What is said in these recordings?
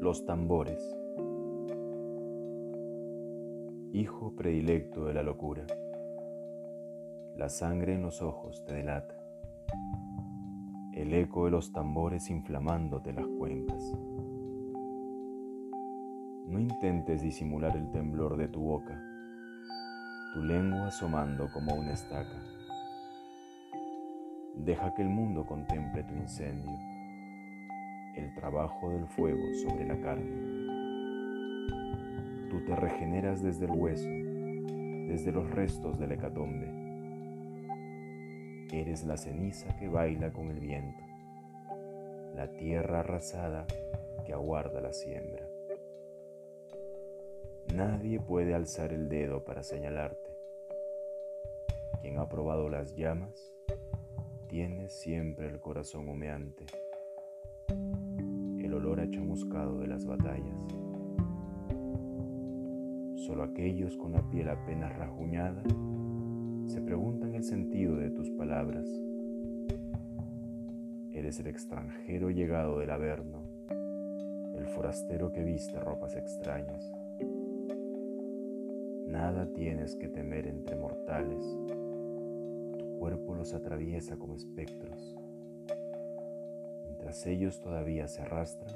Los tambores. Hijo predilecto de la locura. La sangre en los ojos te delata. El eco de los tambores inflamándote las cuencas. No intentes disimular el temblor de tu boca, tu lengua asomando como una estaca. Deja que el mundo contemple tu incendio el trabajo del fuego sobre la carne. Tú te regeneras desde el hueso, desde los restos del hecatombe. Eres la ceniza que baila con el viento, la tierra arrasada que aguarda la siembra. Nadie puede alzar el dedo para señalarte. Quien ha probado las llamas tiene siempre el corazón humeante olor a chamuscado de las batallas. Solo aquellos con la piel apenas rajuñada se preguntan el sentido de tus palabras. Eres el extranjero llegado del Averno, el forastero que viste ropas extrañas. Nada tienes que temer entre mortales, tu cuerpo los atraviesa como espectros mientras ellos todavía se arrastran,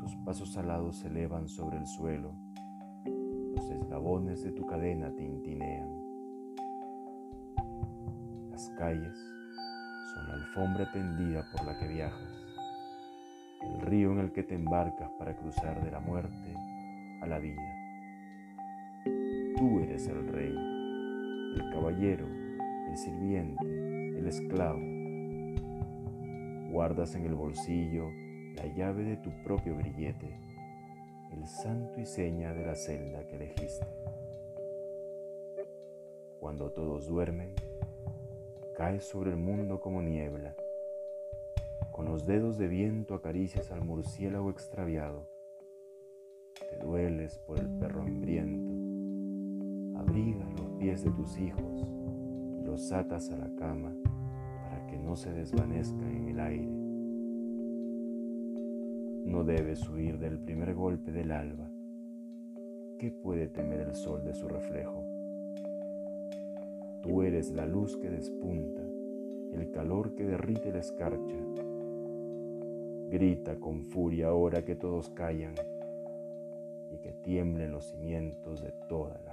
tus pasos alados se elevan sobre el suelo, los eslabones de tu cadena tintinean. Las calles son la alfombra tendida por la que viajas, el río en el que te embarcas para cruzar de la muerte a la vida. Tú eres el rey, el caballero, el sirviente, el esclavo Guardas en el bolsillo la llave de tu propio grillete, el santo y seña de la celda que elegiste. Cuando todos duermen, caes sobre el mundo como niebla. Con los dedos de viento acaricias al murciélago extraviado. Te dueles por el perro hambriento. Abrigas los pies de tus hijos y los atas a la cama no se desvanezca en el aire. No debes huir del primer golpe del alba. ¿Qué puede temer el sol de su reflejo? Tú eres la luz que despunta, el calor que derrite la escarcha. Grita con furia ahora que todos callan y que tiemblen los cimientos de las casas.